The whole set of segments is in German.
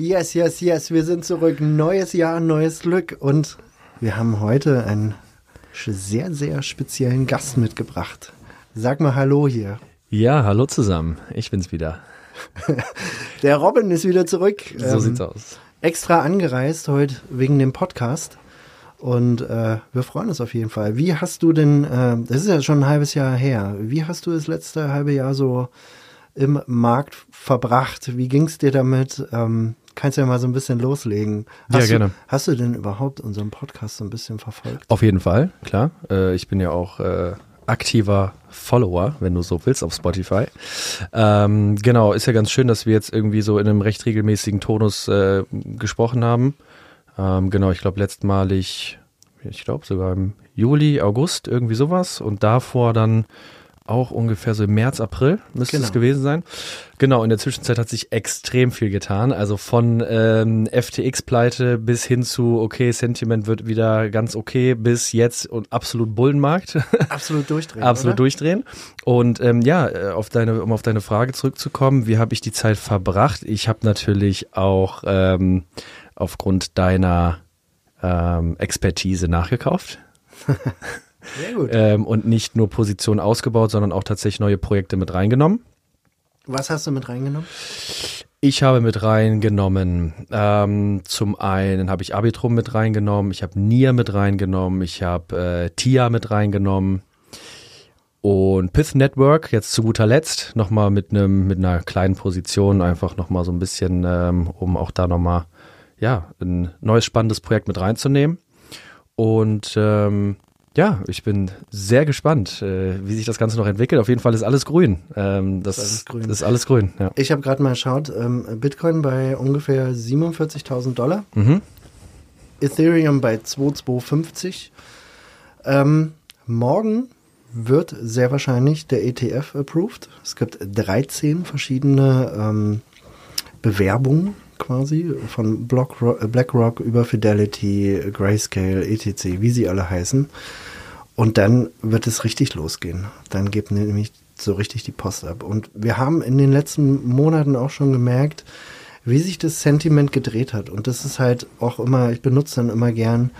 Yes, yes, yes, wir sind zurück. Neues Jahr, neues Glück. Und wir haben heute einen sehr, sehr speziellen Gast mitgebracht. Sag mal Hallo hier. Ja, hallo zusammen. Ich bin's wieder. Der Robin ist wieder zurück. So Ähm, sieht's aus. Extra angereist heute wegen dem Podcast. Und äh, wir freuen uns auf jeden Fall. Wie hast du denn, äh, das ist ja schon ein halbes Jahr her, wie hast du das letzte halbe Jahr so im Markt verbracht? Wie ging's dir damit? Ähm, kannst du ja mal so ein bisschen loslegen. Ja, Hast gerne. Du, hast du denn überhaupt unseren Podcast so ein bisschen verfolgt? Auf jeden Fall, klar. Äh, ich bin ja auch äh, aktiver Follower, wenn du so willst, auf Spotify. Ähm, genau, ist ja ganz schön, dass wir jetzt irgendwie so in einem recht regelmäßigen Tonus äh, gesprochen haben. Ähm, genau, ich glaube letztmalig, ich glaube sogar im Juli, August, irgendwie sowas. Und davor dann auch ungefähr so im März, April müsste Genau. es gewesen sein. Genau, in der Zwischenzeit hat sich extrem viel getan. Also von ähm, FTX-Pleite bis hin zu, okay, Sentiment wird wieder ganz okay, bis jetzt und absolut Bullenmarkt. Absolut durchdrehen. absolut oder? durchdrehen. Und ähm, ja, äh, auf deine, um auf deine Frage zurückzukommen, wie habe ich die Zeit verbracht? Ich habe natürlich auch ähm, aufgrund deiner ähm, Expertise nachgekauft Sehr gut. ähm, und nicht nur Positionen ausgebaut, sondern auch tatsächlich neue Projekte mit reingenommen. Was hast du mit reingenommen? Ich habe mit reingenommen, ähm, zum einen habe ich Arbitrum mit reingenommen, ich habe Nia mit reingenommen, ich habe äh, Tia mit reingenommen und Pith Network jetzt zu guter Letzt nochmal mit einem mit einer kleinen Position einfach nochmal so ein bisschen, ähm, um auch da nochmal ja ein neues spannendes Projekt mit reinzunehmen und ähm, ja, ich bin sehr gespannt, äh, wie sich das Ganze noch entwickelt. Auf jeden Fall ist alles grün. Ähm, das Ist alles grün. Ist alles grün ja. Ich habe gerade mal geschaut, ähm, Bitcoin bei ungefähr 47.000 Dollar, Mhm. Ethereum bei 2250. Ähm, morgen wird sehr wahrscheinlich der ETF approved. Es gibt 13 verschiedene ähm, Bewerbungen quasi von äh, BlackRock über Fidelity, Grayscale, etc., wie sie alle heißen. Und dann wird es richtig losgehen. Dann gibt nämlich so richtig die Post ab. Und wir haben in den letzten Monaten auch schon gemerkt, wie sich das Sentiment gedreht hat. Und das ist halt auch immer, ich benutze dann immer gern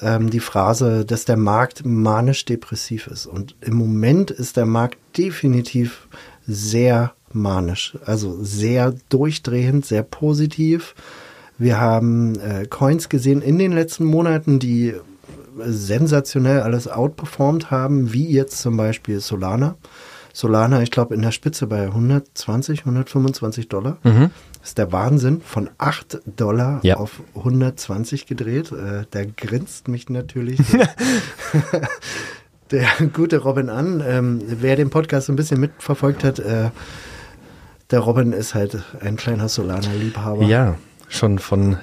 ähm, die Phrase, dass der Markt manisch-depressiv ist. Und im Moment ist der Markt definitiv sehr manisch, also sehr durchdrehend, sehr positiv. Wir haben äh, Coins gesehen in den letzten Monaten, die sensationell alles outperformed haben, wie jetzt zum Beispiel Solana. Solana, ich glaube, in der Spitze bei 120, 125 Dollar. Mhm. Das ist der Wahnsinn. Von 8 Dollar Ja. auf 120 gedreht. Äh, da grinst mich natürlich der, gute Robin an. Ähm, wer den Podcast so ein bisschen mitverfolgt hat, äh, der Robin ist halt ein kleiner Solana-Liebhaber. Ja, schon von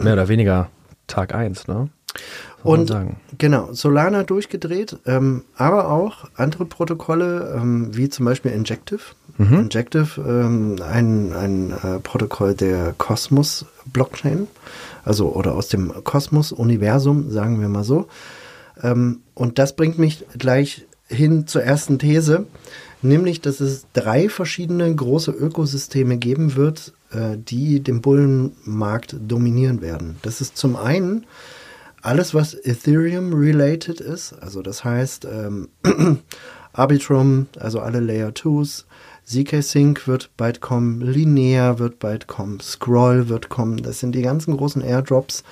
mehr oder weniger Tag eins, ne? Und genau, Solana durchgedreht, ähm, aber auch andere Protokolle, ähm, wie zum Beispiel Injective. Injective, ähm, ein, ein äh, Protokoll der Cosmos Blockchain, also oder aus dem Kosmos-Universum, sagen wir mal so. Ähm, und das bringt mich gleich hin zur ersten These, nämlich, dass es drei verschiedene große Ökosysteme geben wird, äh, die den Bullenmarkt dominieren werden. Das ist zum einen alles, was Ethereum-related ist, also das heißt ähm, Arbitrum, also alle Layer 2s, ZK Sync wird bald kommen, Linear wird bald kommen, Scroll wird kommen, das sind die ganzen großen Airdrops.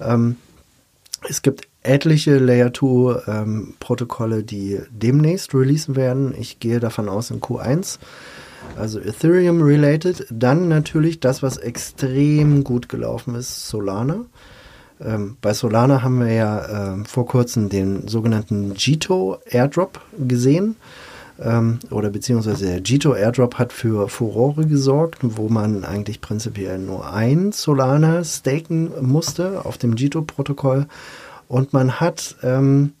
Ähm, es gibt etliche Layer 2 ähm, Protokolle, die demnächst releasen werden. Ich gehe davon aus in Q1. Also Ethereum related. Dann natürlich das, was extrem gut gelaufen ist, Solana. Ähm, bei Solana haben wir ja ähm, vor kurzem den sogenannten Jito Airdrop gesehen. ähm, oder beziehungsweise der Jito Airdrop hat für Furore gesorgt, wo man eigentlich prinzipiell nur ein Solana staken musste auf dem Jito-Protokoll. Und man hat ähm,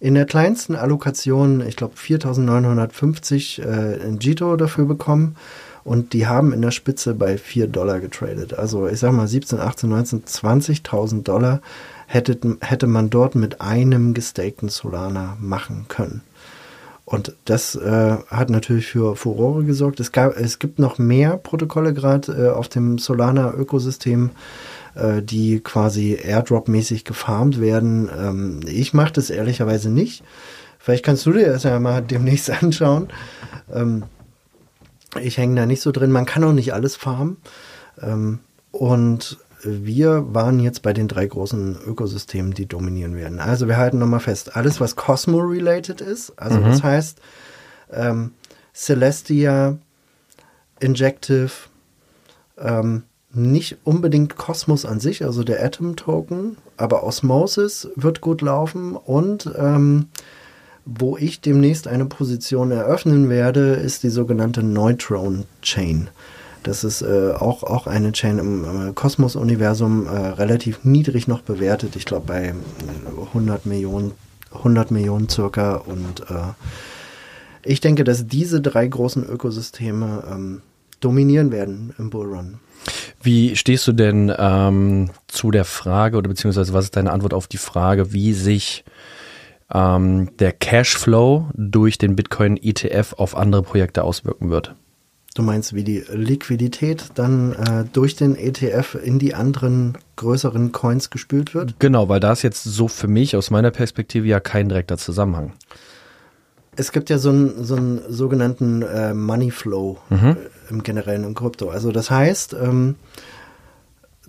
in der kleinsten Allokation, ich glaube 4950 äh, in Jito dafür bekommen. Und die haben in der Spitze bei 4 Dollar getradet. Also ich sag mal 17, 18, 19, 20.000 Dollar hätte, hätte man dort mit einem gestakten Solana machen können. Und das äh, hat natürlich für Furore gesorgt. Es, gab, es gibt noch mehr Protokolle gerade äh, auf dem Solana-Ökosystem, äh, die quasi Airdrop-mäßig gefarmt werden. Ähm, ich mache das ehrlicherweise nicht. Vielleicht kannst du dir das ja mal demnächst anschauen. Ähm, ich hänge da nicht so drin. Man kann auch nicht alles farmen. Ähm, und wir waren jetzt bei den drei großen Ökosystemen, die dominieren werden. Also wir halten nochmal fest, alles was Cosmo-related ist, also mhm. das heißt ähm, Celestia, Injective, ähm, nicht unbedingt Kosmos an sich, also der Atom-Token, aber Osmosis wird gut laufen und ähm, wo ich demnächst eine Position eröffnen werde, ist die sogenannte Neutron Chain. Das ist äh, auch, auch eine Chain im äh, Kosmos-Universum äh, relativ niedrig noch bewertet. Ich glaube bei 100 Millionen, 100 Millionen circa. Und äh, ich denke, dass diese drei großen Ökosysteme ähm, dominieren werden im Bullrun. Wie stehst du denn ähm, zu der Frage oder beziehungsweise was ist deine Antwort auf die Frage, wie sich ähm, der Cashflow durch den Bitcoin ETF auf andere Projekte auswirken wird? Du meinst, wie die Liquidität dann äh, durch den ETF in die anderen größeren Coins gespült wird? Genau, weil da ist jetzt so für mich aus meiner Perspektive ja kein direkter Zusammenhang. Es gibt ja so einen, so einen sogenannten äh, Money Flow mhm. äh, im Generellen im Krypto. Also das heißt, ähm,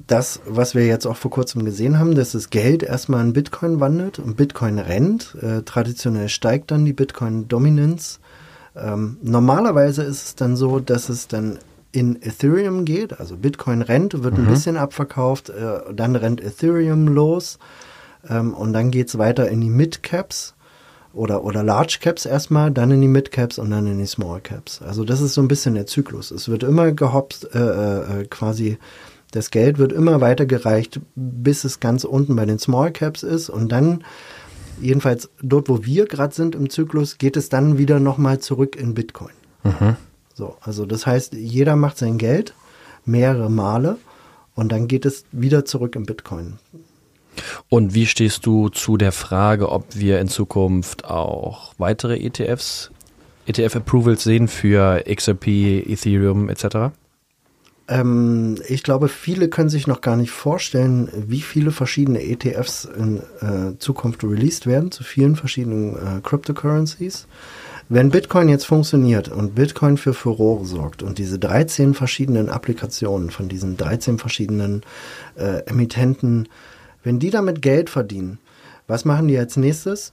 das, was wir jetzt auch vor kurzem gesehen haben, dass das Geld erstmal in Bitcoin wandelt und Bitcoin rennt. Äh, traditionell steigt dann die Bitcoin-Dominanz ähm, normalerweise ist es dann so, dass es dann in Ethereum geht, also Bitcoin rennt, wird mhm. ein bisschen abverkauft, äh, dann rennt Ethereum los ähm, und dann geht es weiter in die Mid-Caps oder, oder Large Caps erstmal, dann in die Mid Caps und dann in die Small Caps. Also das ist so ein bisschen der Zyklus. Es wird immer gehopst, äh, äh, quasi das Geld wird immer weiter gereicht, bis es ganz unten bei den Small Caps ist und dann jedenfalls dort, wo wir gerade sind im Zyklus, geht es dann wieder nochmal zurück in Bitcoin. Mhm. So, also das heißt, jeder macht sein Geld mehrere Male und dann geht es wieder zurück in Bitcoin. Und wie stehst du zu der Frage, ob wir in Zukunft auch weitere ETFs, ETF-Approvals sehen für XRP, Ethereum etc.? Ähm, ich glaube, viele können sich noch gar nicht vorstellen, wie viele verschiedene ETFs in äh, Zukunft released werden zu vielen verschiedenen äh, Cryptocurrencies. Wenn Bitcoin jetzt funktioniert und Bitcoin für Furore sorgt und diese 13 verschiedenen Applikationen von diesen 13 verschiedenen äh, Emittenten, wenn die damit Geld verdienen, was machen die als nächstes?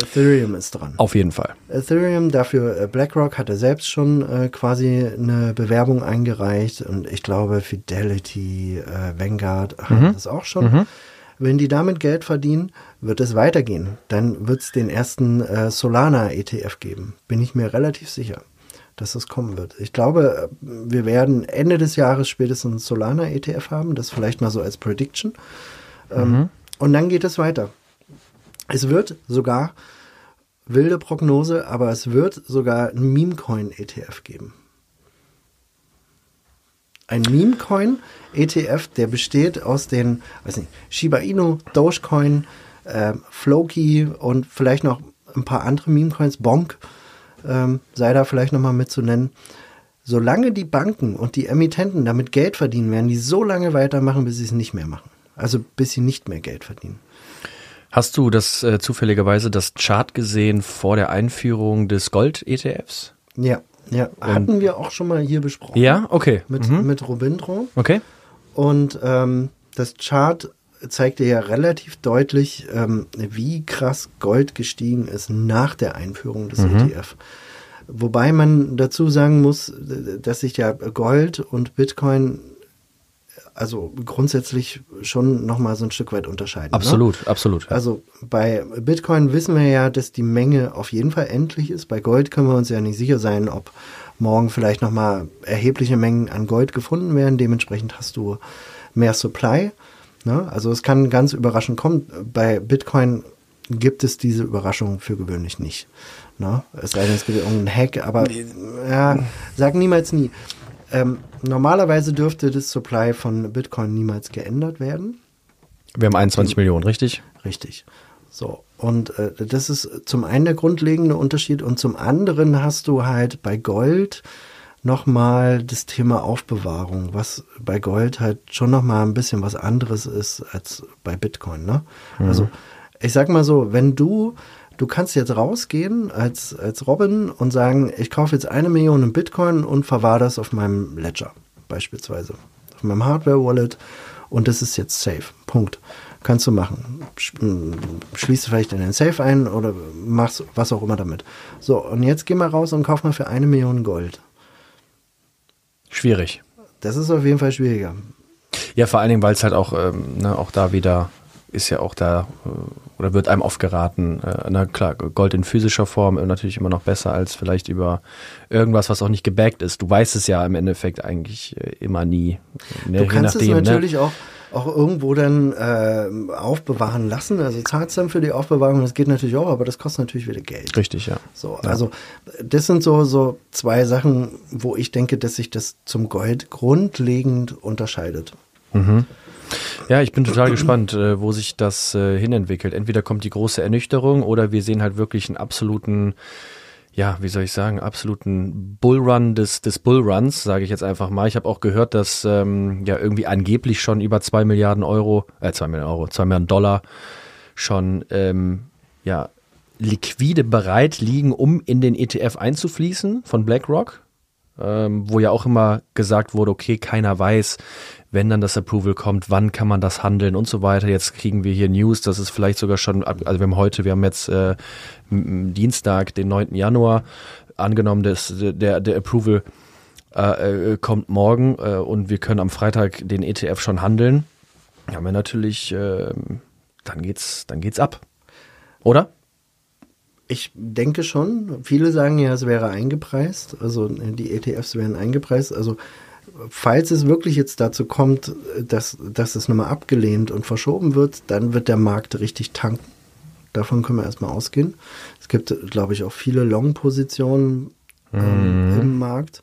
Ethereum ist dran. Auf jeden Fall. Ethereum, dafür äh, BlackRock hatte selbst schon äh, quasi eine Bewerbung eingereicht und ich glaube Fidelity, äh, Vanguard mhm. haben das auch schon. Mhm. Wenn die damit Geld verdienen, wird es weitergehen. Dann wird es den ersten äh, Solana-ETF geben. Bin ich mir relativ sicher, dass das kommen wird. Ich glaube, wir werden Ende des Jahres spätestens Solana-ETF haben. Das vielleicht mal so als Prediction. Ähm, mhm. Und dann geht es weiter. Es wird sogar, wilde Prognose, aber es wird sogar ein Meme-Coin-ETF geben. Ein Meme-Coin-ETF, der besteht aus den, weiß nicht, Shiba Inu, Dogecoin, äh, Floki und vielleicht noch ein paar andere Meme-Coins, Bonk, ähm, sei da vielleicht nochmal mit zu nennen. Solange die Banken und die Emittenten damit Geld verdienen, werden die so lange weitermachen, bis sie es nicht mehr machen. Also bis sie nicht mehr Geld verdienen. Hast du das äh, zufälligerweise das Chart gesehen vor der Einführung des Gold-ETFs? Ja, ja. Und Hatten wir auch schon mal hier besprochen. Ja, okay. Mit, mhm. mit Robindro. Okay. Und ähm, das Chart zeigte ja relativ deutlich, ähm, wie krass Gold gestiegen ist nach der Einführung des mhm. ETF. Wobei man dazu sagen muss, dass sich ja Gold und Bitcoin also grundsätzlich schon nochmal so ein Stück weit unterscheiden. Absolut, ne? absolut. Ja. Also bei Bitcoin wissen wir ja, dass die Menge auf jeden Fall endlich ist. Bei Gold können wir uns ja nicht sicher sein, ob morgen vielleicht nochmal erhebliche Mengen an Gold gefunden werden. Dementsprechend hast du mehr Supply. Ne? Also es kann ganz überraschend kommen. Bei Bitcoin gibt es diese Überraschung für gewöhnlich nicht. Ne? Es sei denn, es gibt irgendeinen Hack, aber ja, sag niemals nie. Ähm, normalerweise dürfte das Supply von Bitcoin niemals geändert werden. Wir haben 21 Millionen, richtig? Richtig. So, und äh, das ist zum einen der grundlegende Unterschied und zum anderen hast du halt bei Gold nochmal das Thema Aufbewahrung, was bei Gold halt schon nochmal ein bisschen was anderes ist als bei Bitcoin. Ne? Also ich sag mal so, wenn du, du kannst jetzt rausgehen als, als Robin und sagen, ich kaufe jetzt eine Million in Bitcoin und verwahre das auf meinem Ledger beispielsweise, auf meinem Hardware-Wallet und das ist jetzt safe. Punkt. Kannst du machen. Sch- m, Schließt vielleicht in den Safe ein oder machst was auch immer damit. So, und jetzt geh mal raus und kauf mal für eine Million Gold. Schwierig. Das ist auf jeden Fall schwieriger. Ja, vor allen Dingen, weil es halt auch, ähm, ne, auch da wieder ist ja auch da, äh, oder wird einem oft geraten, äh, na klar, Gold in physischer Form äh, natürlich immer noch besser als vielleicht über irgendwas, was auch nicht gebackt ist. Du weißt es ja im Endeffekt eigentlich immer nie. Ne, Du kannst es ne? natürlich auch, auch irgendwo dann äh, aufbewahren lassen. Also zahlst dann für die Aufbewahrung, das geht natürlich auch, aber das kostet natürlich wieder Geld. Richtig, ja. So, also das sind so, so zwei Sachen, wo ich denke, dass sich das zum Gold grundlegend unterscheidet. Ja, ich bin total gespannt, äh, wo sich das äh, hinentwickelt. Entweder kommt die große Ernüchterung oder wir sehen halt wirklich einen absoluten, ja, wie soll ich sagen, absoluten Bullrun des, des Bullruns, sage ich jetzt einfach mal. Ich habe auch gehört, dass ähm, ja irgendwie angeblich schon über zwei Milliarden Euro, äh, zwei Milliarden Euro, zwei Milliarden Dollar schon ähm, ja liquide bereit liegen, um in den ETF einzufließen von BlackRock, ähm, wo ja auch immer gesagt wurde, okay, keiner weiß, wenn dann das Approval kommt, wann kann man das handeln und so weiter. Jetzt kriegen wir hier News, dass es vielleicht sogar schon, also wir haben heute, wir haben jetzt äh, Dienstag, den 9. Januar, angenommen, dass der, der Approval äh, äh, kommt morgen äh, und wir können am Freitag den ETF schon handeln. Ja, wir natürlich, äh, dann geht's, dann geht's ab. Oder? Ich denke schon. Viele sagen ja, es wäre eingepreist. Also die ETFs wären eingepreist. Also falls es wirklich jetzt dazu kommt, dass, dass es nochmal abgelehnt und verschoben wird, dann wird der Markt richtig tanken. Davon können wir erstmal ausgehen. Es gibt, glaube ich, auch viele Long-Positionen ähm, im Markt.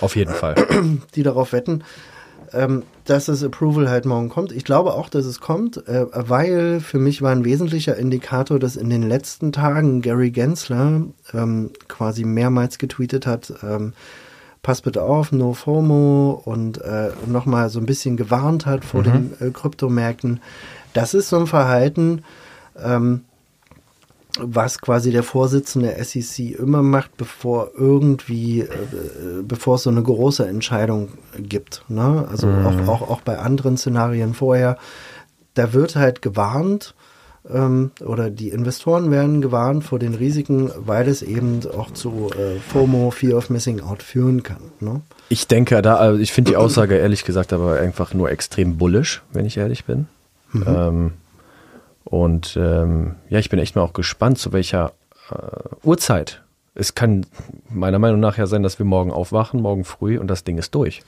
Auf jeden Fall. die darauf wetten, ähm, dass das Approval halt morgen kommt. Ich glaube auch, dass es kommt, äh, weil für mich war ein wesentlicher Indikator, dass in den letzten Tagen Gary Gensler ähm, quasi mehrmals getweetet hat, pass bitte auf, no FOMO und äh, nochmal so ein bisschen gewarnt hat vor den äh, Kryptomärkten. Das ist so ein Verhalten, ähm, was quasi der Vorsitzende der SEC immer macht, bevor irgendwie, äh, bevor es so eine große Entscheidung gibt. Ne? Also auch, auch, auch bei anderen Szenarien vorher. Da wird halt gewarnt ähm, oder die Investoren werden gewarnt vor den Risiken, weil es eben auch zu äh, FOMO, Fear of Missing Out führen kann. Ne? Ich denke, da, also ich finde die Aussage ehrlich gesagt aber einfach nur extrem bullish, wenn ich ehrlich bin. Ähm, und ähm, ja, ich bin echt mal auch gespannt, zu welcher äh, Uhrzeit. Es kann meiner Meinung nach ja sein, dass wir morgen aufwachen, morgen früh und das Ding ist durch.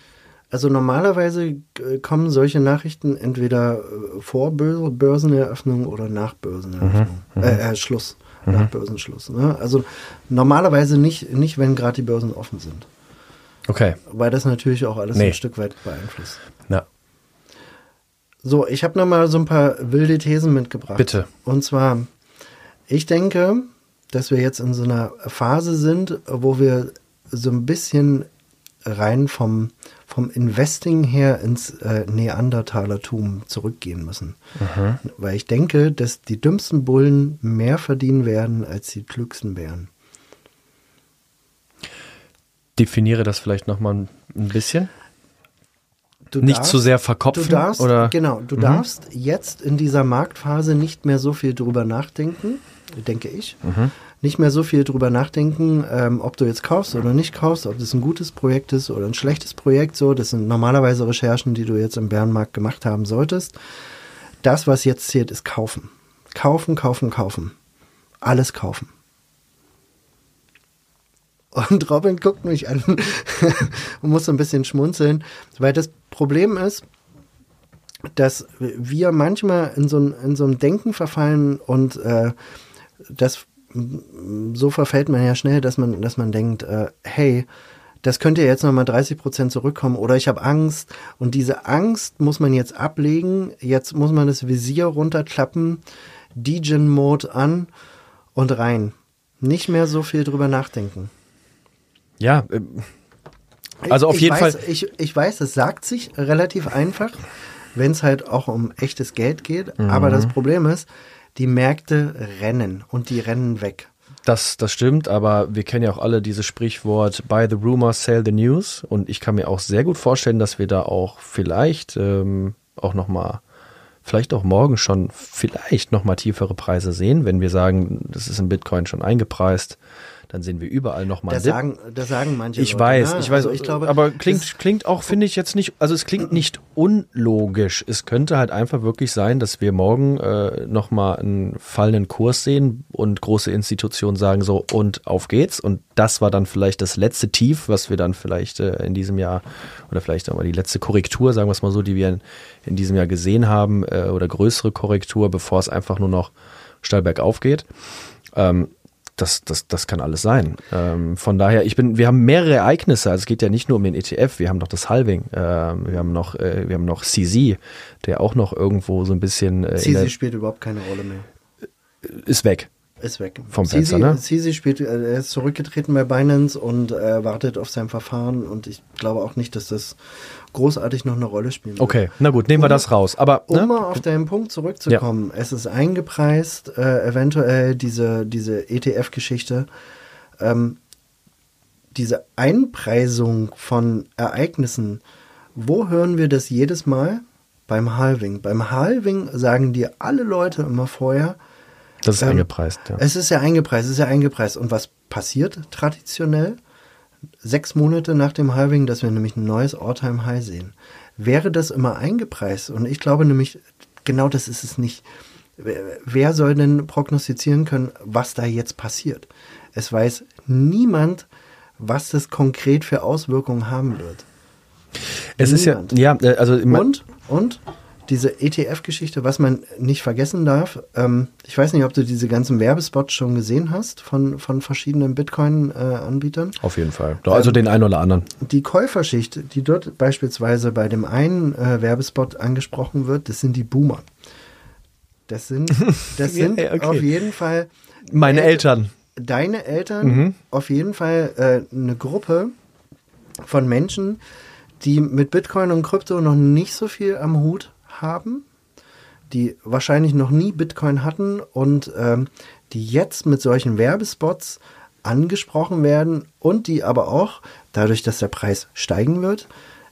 Also normalerweise äh, kommen solche Nachrichten entweder äh, vor Bör- Börseneröffnung oder nach Börseneröffnung. Äh, äh, Schluss. Nach Börsenschluss. Ne? Also normalerweise nicht, nicht wenn gerade die Börsen offen sind. Okay. Weil das natürlich auch alles Nee. ein Stück weit beeinflusst. Na, So, ich habe noch mal so ein paar wilde Thesen mitgebracht. Bitte. Und zwar, ich denke, dass wir jetzt in so einer Phase sind, wo wir so ein bisschen rein vom, vom Investing her ins äh, Neandertalertum zurückgehen müssen. Weil ich denke, dass die dümmsten Bullen mehr verdienen werden als die klügsten Bären. definiere das vielleicht nochmal ein ein bisschen. Du Nicht darfst- zu sehr Du verkopfen darfst, oder genau, du darfst jetzt in dieser Marktphase nicht mehr so viel drüber nachdenken, denke ich. Nicht mehr so viel drüber nachdenken, ähm, ob du jetzt kaufst oder nicht kaufst, ob das ein gutes Projekt ist oder ein schlechtes Projekt. So, das sind normalerweise Recherchen, die du jetzt im Bärenmarkt gemacht haben solltest. Das, was jetzt zählt, ist kaufen. Kaufen, kaufen, kaufen. Alles kaufen. Und Robin guckt mich an und muss so ein bisschen schmunzeln, weil das Problem ist, dass wir manchmal in so, in so einem Denken verfallen und äh, das so verfällt man ja schnell, dass man, dass man denkt, äh, hey, das könnte jetzt nochmal 30 Prozent zurückkommen oder ich habe Angst und diese Angst muss man jetzt ablegen. Jetzt muss man das Visier runterklappen, Degen-Mode an und rein. Nicht mehr so viel drüber nachdenken. Ja, äh, also auf ich jeden weiß, Fall. Ich, ich weiß, es sagt sich relativ einfach, wenn es halt auch um echtes Geld geht. Mhm. Aber das Problem ist, die Märkte rennen und die rennen weg. Das, das stimmt, aber wir kennen ja auch alle dieses Sprichwort Buy the rumor, sell the news. Und ich kann mir auch sehr gut vorstellen, dass wir da auch vielleicht ähm, auch nochmal, vielleicht auch morgen schon, vielleicht nochmal tiefere Preise sehen, wenn wir sagen, das ist im Bitcoin schon eingepreist dann sehen wir überall nochmal Das sagen, das sagen manche Ich Leute, weiß, ne? ich weiß, Also ich glaube, aber klingt, klingt auch, finde ich jetzt nicht, also es klingt nicht unlogisch. Es könnte halt einfach wirklich sein, dass wir morgen äh, nochmal einen fallenden Kurs sehen und große Institutionen sagen so, und auf geht's. Und das war dann vielleicht das letzte Tief, was wir dann vielleicht äh, in diesem Jahr, oder vielleicht auch mal die letzte Korrektur, sagen wir es mal so, die wir in, in diesem Jahr gesehen haben, äh, oder größere Korrektur, bevor es einfach nur noch steil bergauf geht. Ähm, das, das, das kann alles sein. Ähm, von daher, ich bin, wir haben mehrere Ereignisse. Also es geht ja nicht nur um den ETF. Wir haben noch das Halving. Ähm, wir haben noch, äh, wir haben noch CZ, der auch noch irgendwo so ein bisschen äh, der, spielt überhaupt keine Rolle mehr. ist weg. Ist weg. Vom Sisi, Fenster, ne? Sisi spielt, äh, er ist zurückgetreten bei Binance und äh, wartet auf sein Verfahren und ich glaube auch nicht, dass das großartig noch eine Rolle spielen wird. Okay, na gut, nehmen wir Um- das raus. Aber Um ne? mal auf deinen Punkt zurückzukommen, es ist eingepreist, äh, eventuell diese, diese ETF-Geschichte. Ähm, diese Einpreisung von Ereignissen, wo hören wir das jedes Mal? Beim Halving. Beim Halving sagen dir alle Leute immer vorher, das ist ähm, eingepreist. Ja. es ist ja eingepreist, es ist ja eingepreist. Und was passiert traditionell? Sechs Monate nach dem Halving, dass wir nämlich ein neues All-Time-High sehen. Wäre das immer eingepreist? Und ich glaube nämlich, genau das ist es nicht. Wer- soll denn prognostizieren können, was da jetzt passiert? Es weiß niemand, was das konkret für Auswirkungen haben wird. Es ist ja, niemand. ja, äh, also Und, und diese ETF-Geschichte, was man nicht vergessen darf, ähm, ich weiß nicht, ob du diese ganzen Werbespots schon gesehen hast von, von verschiedenen Bitcoin-Anbietern. auf jeden Fall. Doch, also den einen oder anderen. Die Käuferschicht, die dort beispielsweise bei dem einen äh, Werbespot angesprochen wird, das sind die Boomer. Das sind, das sind ja, okay. auf jeden Fall Meine Älte- Eltern. deine Eltern Mhm. auf jeden Fall äh, eine Gruppe von Menschen, die mit Bitcoin und Krypto noch nicht so viel am Hut haben, die wahrscheinlich noch nie Bitcoin hatten und ähm, die jetzt mit solchen Werbespots angesprochen werden und die aber auch, dadurch, dass der Preis steigen wird,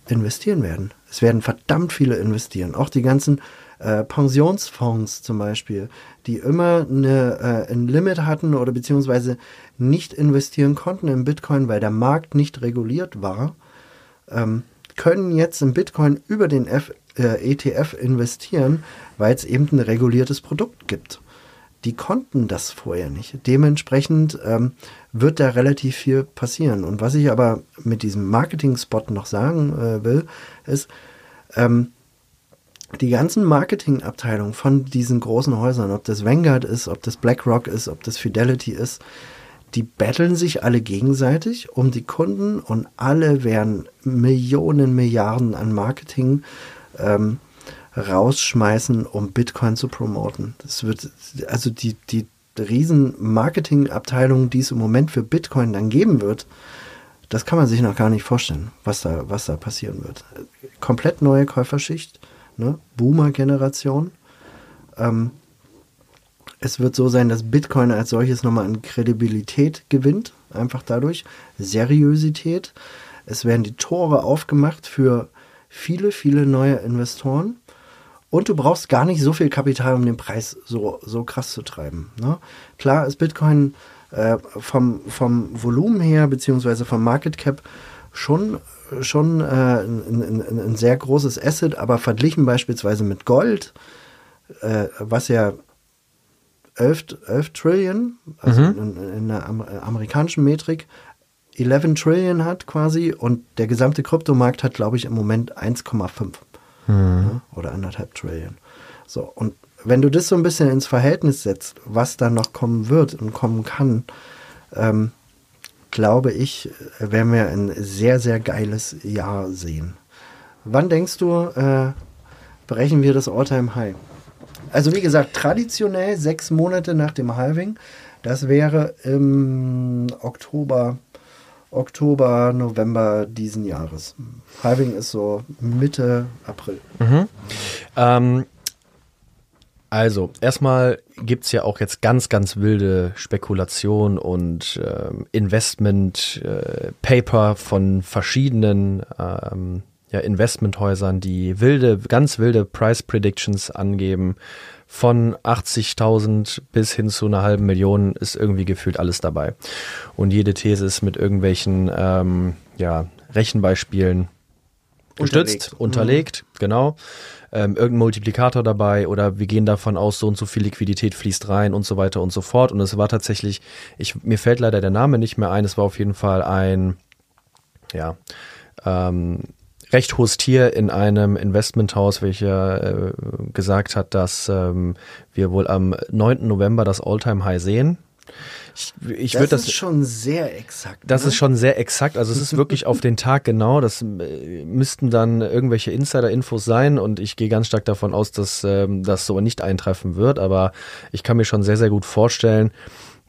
investieren werden. Es werden verdammt viele investieren. Auch die ganzen äh, Pensionsfonds zum Beispiel, die immer eine, äh, ein Limit hatten oder beziehungsweise nicht investieren konnten in Bitcoin, weil der Markt nicht reguliert war, ähm, können jetzt in Bitcoin über den F, äh, ETF investieren, weil es eben ein reguliertes Produkt gibt. Die konnten das vorher nicht. Dementsprechend ähm, wird da relativ viel passieren. Und was ich aber mit diesem Marketing-Spot noch sagen äh, will, ist, ähm, die ganzen Marketingabteilungen von diesen großen Häusern, ob das Vanguard ist, ob das BlackRock ist, ob das Fidelity ist, die betteln sich alle gegenseitig um die Kunden und alle werden Millionen, Milliarden an Marketing ähm, rausschmeißen, um Bitcoin zu promoten. Das wird, also die, die riesen Marketingabteilung, die es im Moment für Bitcoin dann geben wird, das kann man sich noch gar nicht vorstellen, was da, was da passieren wird. Komplett neue Käuferschicht, ne? Boomer-Generation. Ähm, es wird so sein, dass Bitcoin als solches nochmal an Kredibilität gewinnt, einfach dadurch. Seriosität. Es werden die Tore aufgemacht für viele, viele neue Investoren. Und du brauchst gar nicht so viel Kapital, um den Preis so, so krass zu treiben. Ne? Klar ist Bitcoin äh, vom, vom Volumen her, beziehungsweise vom Market Cap schon, schon äh, ein, ein, ein, sehr großes Asset, aber verglichen beispielsweise mit Gold, äh, was ja 11, 11 Trillion, also mhm. in, in, der amerikanischen Metrik, 11 Trillion hat quasi und der gesamte Kryptomarkt hat, glaube ich, im Moment 1,5 mhm. ja, oder anderthalb Trillion. So, und wenn du das so ein bisschen ins Verhältnis setzt, was da noch kommen wird und kommen kann, ähm, glaube ich, werden wir ein sehr, sehr geiles Jahr sehen. Wann denkst du, äh, brechen wir das All-Time-High? Also wie gesagt, traditionell sechs Monate nach dem Halving. Das wäre im Oktober, Oktober, November diesen Jahres. Halving ist so Mitte April. Mhm. Ähm, also, erstmal gibt es ja auch jetzt ganz, ganz wilde Spekulation und ähm, Investment-Paper äh, von verschiedenen ähm, ja, Investmenthäusern, die wilde, ganz wilde Price Predictions angeben. Von 80.000 bis hin zu einer halben Million ist irgendwie gefühlt alles dabei. Und jede These ist mit irgendwelchen ähm, ja, Rechenbeispielen gestützt, unterlegt, unterlegt mhm. genau ähm, irgendein Multiplikator dabei oder wir gehen davon aus, so und so viel Liquidität fließt rein und so weiter und so fort. Und es war tatsächlich, ich, mir fällt leider der Name nicht mehr ein, es war auf jeden Fall ein, ja, ähm, recht hohes Tier in einem Investmenthaus, welcher äh, gesagt hat, dass ähm, wir wohl am 9. November das Alltime high sehen. Ich, ich das, das ist schon sehr exakt. Das ne? ist schon sehr exakt. Also es ist wirklich auf den Tag genau. Das äh, müssten dann irgendwelche Insider-Infos sein und ich gehe ganz stark davon aus, dass ähm, das so nicht eintreffen wird. Aber ich kann mir schon sehr, sehr gut vorstellen,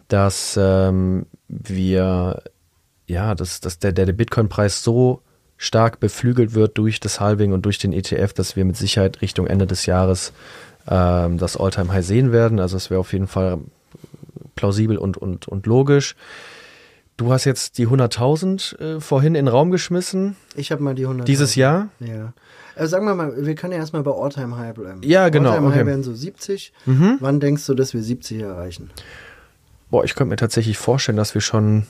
dass ähm, wir, ja, dass, dass der, der Bitcoin-Preis so stark beflügelt wird durch das Halving und durch den ETF, dass wir mit Sicherheit Richtung Ende des Jahres ähm, das All-Time-High sehen werden. Also es wäre auf jeden Fall plausibel und, und, und logisch. Du hast jetzt die 100.000 äh, vorhin in den Raum geschmissen. Ich habe mal die 100.000. Dieses Jahr? Ja. Also sagen wir mal, wir können ja erstmal bei Alltime High bleiben. Ja, genau. Alltime okay. High wären so 70. Mhm. Wann denkst du, dass wir 70 erreichen? Boah, ich könnte mir tatsächlich vorstellen, dass wir schon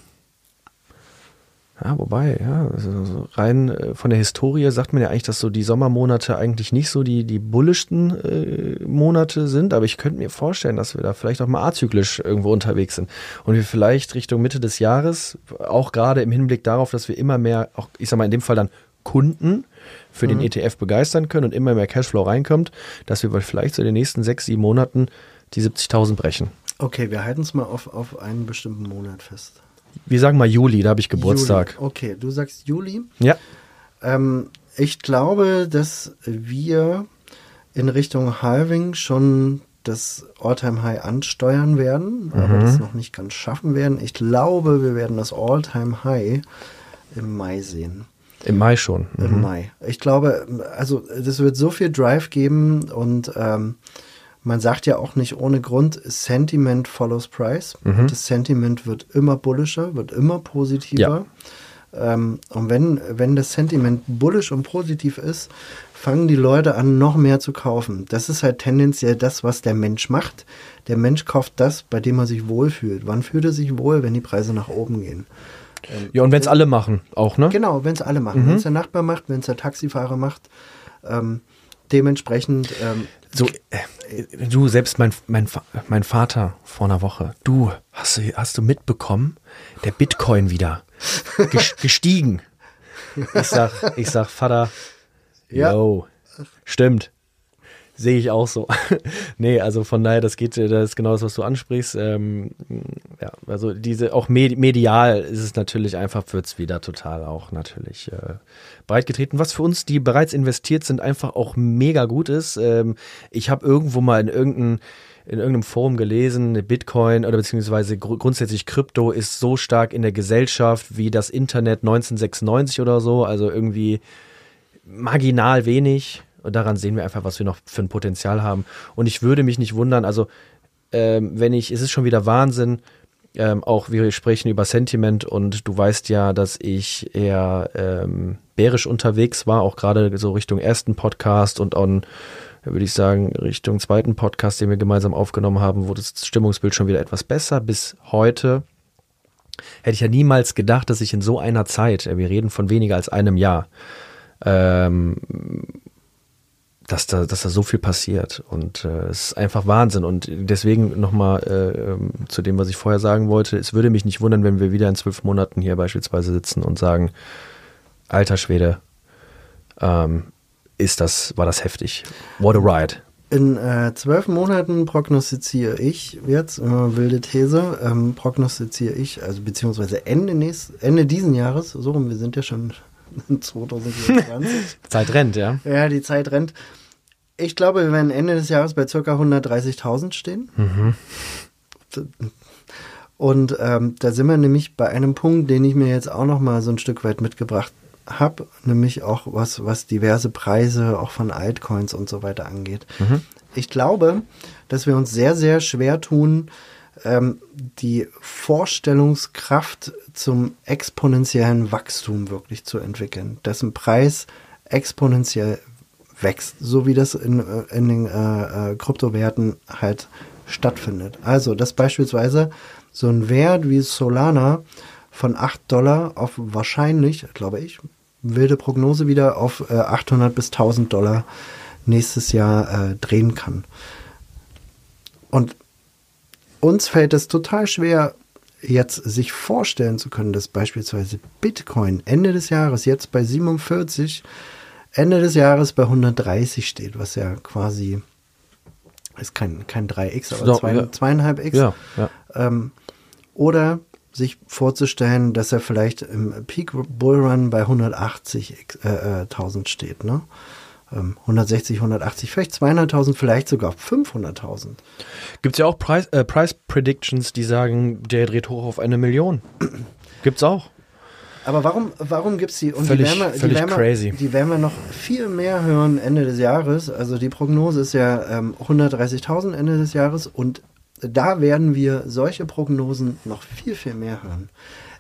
ja, wobei, ja, also rein äh, von der Historie sagt man ja eigentlich, dass so die Sommermonate eigentlich nicht so die, die bullischsten äh, Monate sind, aber ich könnte mir vorstellen, dass wir da vielleicht auch mal azyklisch irgendwo unterwegs sind und wir vielleicht Richtung Mitte des Jahres, auch gerade im Hinblick darauf, dass wir immer mehr, auch ich sag mal in dem Fall dann Kunden für mhm. den ETF begeistern können und immer mehr Cashflow reinkommt, dass wir vielleicht so in den nächsten sechs, sieben Monaten die 70.000 brechen. Okay, wir halten es mal auf, auf einen bestimmten Monat fest. Wir sagen mal Juli, da habe ich Geburtstag. Juli. Okay, du sagst Juli. Ja. Ähm, ich glaube, dass wir in Richtung Halving schon das Alltime High ansteuern werden, mhm. aber das noch nicht ganz schaffen werden. Ich glaube, wir werden das Alltime High im Mai sehen. Im Mai schon. Mhm. Im Mai. Ich glaube, also das wird so viel Drive geben und ähm, man sagt ja auch nicht ohne Grund, Sentiment follows Price. Mhm. Das Sentiment wird immer bullischer, wird immer positiver. Ja. Ähm, und wenn, wenn das Sentiment bullisch und positiv ist, fangen die Leute an, noch mehr zu kaufen. Das ist halt tendenziell das, was der Mensch macht. Der Mensch kauft das, bei dem er sich wohlfühlt. Wann fühlt er sich wohl, wenn die Preise nach oben gehen? Ähm, ja, und wenn es alle machen, auch, ne? Genau, wenn es alle machen. Mhm. Wenn es der Nachbar macht, wenn es der Taxifahrer macht. Ähm, dementsprechend. Ähm, so, äh, du, selbst mein, mein, mein Vater vor einer Woche, du, hast du, hast du mitbekommen? Der Bitcoin wieder gestiegen. Ich sag, ich sag, Vater, ja. yo, stimmt. Sehe ich auch so. nee, also von daher, das geht, das ist genau das, was du ansprichst. Ähm, ja, also diese, auch medial ist es natürlich einfach, wird es wieder total auch natürlich äh, breitgetreten, was für uns, die bereits investiert sind, einfach auch mega gut ist. Ähm, ich habe irgendwo mal in irgendeinem in irgendeinem Forum gelesen, Bitcoin oder beziehungsweise gr grundsätzlich Krypto ist so stark in der Gesellschaft wie das Internet 1996 oder so, also irgendwie marginal wenig. Und daran sehen wir einfach, was wir noch für ein Potenzial haben. Und ich würde mich nicht wundern, also ähm, wenn ich, es ist schon wieder Wahnsinn, ähm, auch wir sprechen über Sentiment und du weißt ja, dass ich eher ähm, bärisch unterwegs war, auch gerade so Richtung ersten Podcast und auch, würde ich sagen, Richtung zweiten Podcast, den wir gemeinsam aufgenommen haben, wurde das Stimmungsbild schon wieder etwas besser bis heute. hätte ich ja niemals gedacht, dass ich in so einer Zeit, äh, wir reden von weniger als einem Jahr, ähm, dass da, dass da so viel passiert. Und äh, es ist einfach Wahnsinn. Und deswegen nochmal äh, ähm, zu dem, was ich vorher sagen wollte, es würde mich nicht wundern, wenn wir wieder in zwölf Monaten hier beispielsweise sitzen und sagen, alter Schwede, ähm, ist das, war das heftig. What a ride. In äh, zwölf Monaten prognostiziere ich jetzt, immer wilde These, ähm, prognostiziere ich, also beziehungsweise Ende, nächst, Ende diesen Jahres, so rum, wir sind ja schon 2024. Zeit rennt, ja. ja, die Zeit rennt. Ich glaube, wir werden Ende des Jahres bei ca. 130.000 stehen. Und ähm, da sind wir nämlich bei einem Punkt, den ich mir jetzt auch noch mal so ein Stück weit mitgebracht habe, nämlich auch was, was diverse Preise auch von Altcoins und so weiter angeht. Ich glaube, dass wir uns sehr, sehr schwer tun, ähm, die Vorstellungskraft zum exponentiellen Wachstum wirklich zu entwickeln, dessen Preis exponentiell wächst, so wie das in, äh, in den äh, äh, Kryptowerten halt stattfindet. Also, dass beispielsweise so ein Wert wie Solana von 8 Dollar auf wahrscheinlich, glaube ich, wilde Prognose wieder auf äh, 800 bis 1000 Dollar nächstes Jahr äh, drehen kann. Und uns fällt es total schwer, jetzt sich vorstellen zu können, dass beispielsweise Bitcoin Ende des Jahres jetzt bei 47, Ende des Jahres bei 130 steht, was ja quasi ist kein, kein 3x, aber So, zwei, ja. zweieinhalb x. Ja, ja. Ähm, oder sich vorzustellen, dass er vielleicht im Peak Bullrun bei 180 äh, äh, 1000 steht, ne? Ähm, 160, 180, vielleicht 200.000, vielleicht sogar 500.000. Gibt es ja auch Price, äh, Price Predictions, die sagen, der dreht hoch auf eine Million. Gibt's auch. Aber warum, warum gibt's die? Und Völlig- die werden wir, die werden crazy. Die werden wir noch viel mehr hören Ende des Jahres. Also die Prognose ist ja ähm, 130.000 Ende des Jahres und da werden wir solche Prognosen noch viel, viel mehr hören.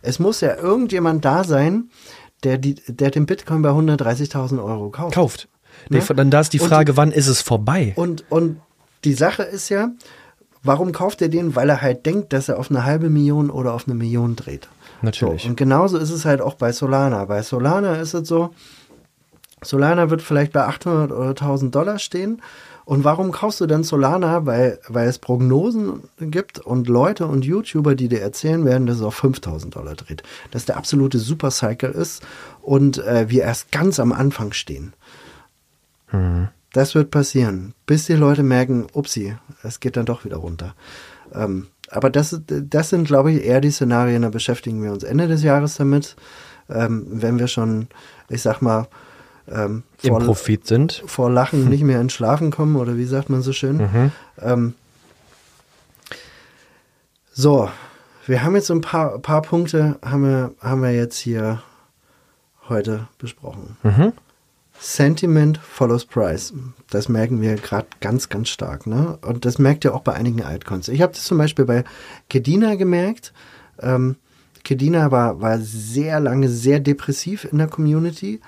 Es muss ja irgendjemand da sein, der, die, der den Bitcoin bei 130.000 Euro kauft. Kauft. Nee, Ne? Dann da ist die Und- Frage, wann ist es vorbei? Und, und die Sache ist ja, warum kauft er den? Weil er halt denkt, dass er auf eine halbe Million oder auf eine Million dreht. Natürlich. So, und genauso ist es halt auch bei Solana. Bei Solana ist es so, Solana wird vielleicht bei 800 oder 1000 Dollar stehen. Und warum kaufst du dann Solana? Weil, weil es Prognosen gibt und Leute und YouTuber, die dir erzählen werden, dass es auf 5000 Dollar dreht. Dass der absolute Supercycle ist und äh, wir erst ganz am Anfang stehen. Das wird passieren, bis die Leute merken, upsi, es geht dann doch wieder runter. Ähm, aber das, das sind, glaube ich, eher die Szenarien, da beschäftigen wir uns Ende des Jahres damit, ähm, wenn wir schon, ich sag mal, ähm, Im vor, Profit sind. vor Lachen nicht mehr ins Schlafen kommen, oder wie sagt man so schön. Ähm, so, wir haben jetzt ein paar, paar Punkte, haben wir, haben wir jetzt hier heute besprochen. Sentiment follows Price. Das merken wir gerade ganz, ganz stark. Ne? Und das merkt ihr auch bei einigen Altcoins. Ich habe das zum Beispiel bei Kedina gemerkt. Ähm, Kedina war, war sehr lange sehr depressiv in der Community.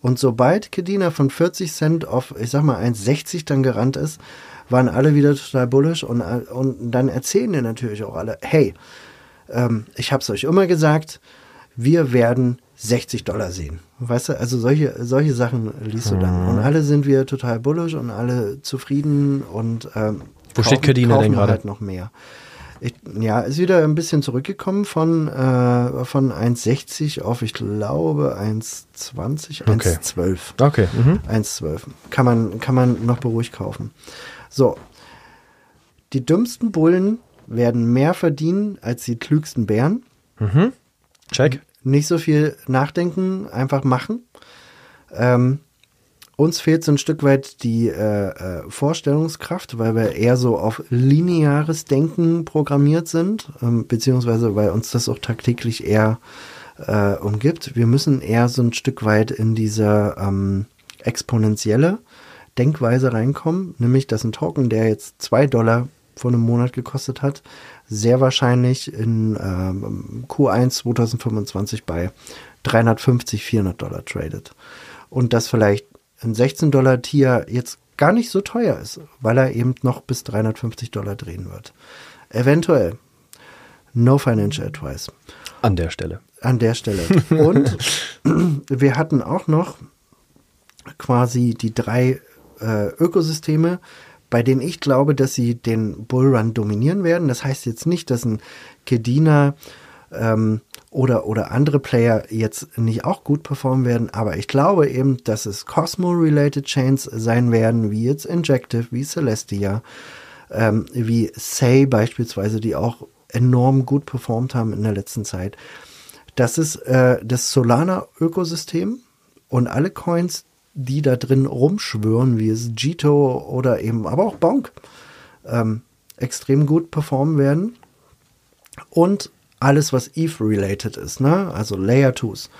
Und sobald Kedina von 40 Cent auf, ich sag mal, 1,60 dann gerannt ist, waren alle wieder total bullish. Und, und dann erzählen dir natürlich auch alle, hey, ähm, ich habe es euch immer gesagt, wir werden 60 Dollar sehen. Weißt du, also solche, solche Sachen liest du dann. Und alle sind wir total bullish und alle zufrieden und ähm, Wo steht Kedina kaufen denn gerade? halt noch mehr. Ich, ja, ist wieder ein bisschen zurückgekommen von, äh, von 1,60 auf, ich glaube, 1,20, Okay. 1,12. Okay. Mhm. 1,12. Kann man, kann man noch beruhigt kaufen. So. Die dümmsten Bullen werden mehr verdienen als die klügsten Bären. Check. Nicht so viel nachdenken, einfach machen. Ähm, uns fehlt so ein Stück weit die äh, äh, Vorstellungskraft, weil wir eher so auf lineares Denken programmiert sind, ähm, beziehungsweise weil uns das auch tagtäglich eher äh, umgibt. Wir müssen eher so ein Stück weit in diese ähm, exponentielle Denkweise reinkommen, nämlich dass ein Token, der jetzt zwei Dollar vor einem Monat gekostet hat, sehr wahrscheinlich in ähm, Q1 2025 bei 350, 400 Dollar tradet. Und dass vielleicht ein 16 Dollar Tier jetzt gar nicht so teuer ist, weil er eben noch bis 350 Dollar drehen wird. Eventuell. No financial advice. An der Stelle. An der Stelle. Und wir hatten auch noch quasi die drei äh, Ökosysteme, bei denen ich glaube, dass sie den Bullrun dominieren werden. Das heißt jetzt nicht, dass ein Kedina ähm, oder, oder andere Player jetzt nicht auch gut performen werden, aber ich glaube eben, dass es Cosmo-related Chains sein werden, wie jetzt Injective, wie Celestia, ähm, wie Say beispielsweise, die auch enorm gut performt haben in der letzten Zeit. Das ist äh, das Solana-Ökosystem und alle Coins, die da drin rumschwören, wie es Jito oder eben, aber auch Bonk, ähm, extrem gut performen werden. Und alles, was ETH-related ist, ne? also Layer 2s.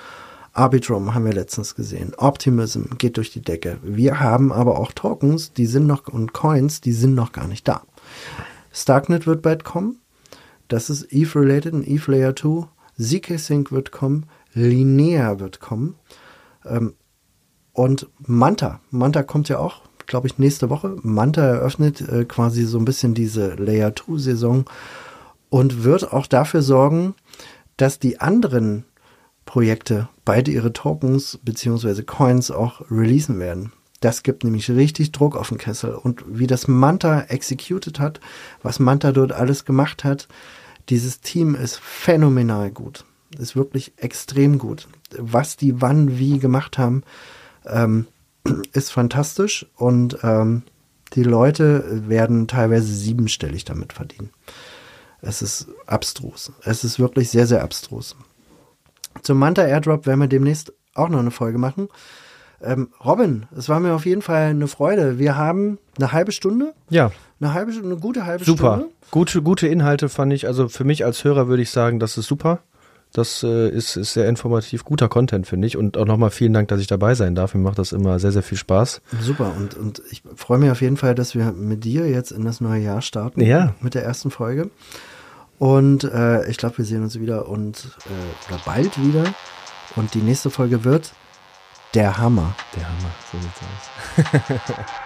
Arbitrum haben wir letztens gesehen. Optimism geht durch die Decke. Wir haben aber auch Tokens, die sind noch und Coins, die sind noch gar nicht da. Starknet wird bald kommen. Das ist ETH-related und ETH Layer 2. ZK Sync wird kommen. Linear wird kommen. Ähm, und Manta. Manta kommt ja auch, glaube ich, nächste Woche. Manta eröffnet äh, quasi so ein bisschen diese Layer 2 Saison und wird auch dafür sorgen, dass die anderen Projekte beide ihre Tokens beziehungsweise Coins auch releasen werden. Das gibt nämlich richtig Druck auf den Kessel. Und wie das Manta executed hat, was Manta dort alles gemacht hat, dieses Team ist phänomenal gut. Ist wirklich extrem gut. Was die wann wie gemacht haben, ähm, ist fantastisch und ähm, die Leute werden teilweise siebenstellig damit verdienen. Es ist abstrus. Es ist wirklich sehr, sehr abstrus. Zum Manta Airdrop werden wir demnächst auch noch eine Folge machen. Ähm, Robin, es war mir auf jeden Fall eine Freude. Wir haben eine halbe Stunde. Ja. Eine halbe Stunde, eine gute halbe super. Stunde. Super. Gute, gute Inhalte fand ich. Also für mich als Hörer würde ich sagen, das ist super. Das äh, ist, ist sehr informativ, guter Content, finde ich. Und auch nochmal vielen Dank, dass ich dabei sein darf. Mir macht das immer sehr, sehr viel Spaß. Super. Und, und ich freue mich auf jeden Fall, dass wir mit dir jetzt in das neue Jahr starten. Ja. Mit der ersten Folge. Und äh, ich glaube, wir sehen uns wieder und äh, oder bald wieder. Und die nächste Folge wird der Hammer. Der Hammer, so sieht's aus.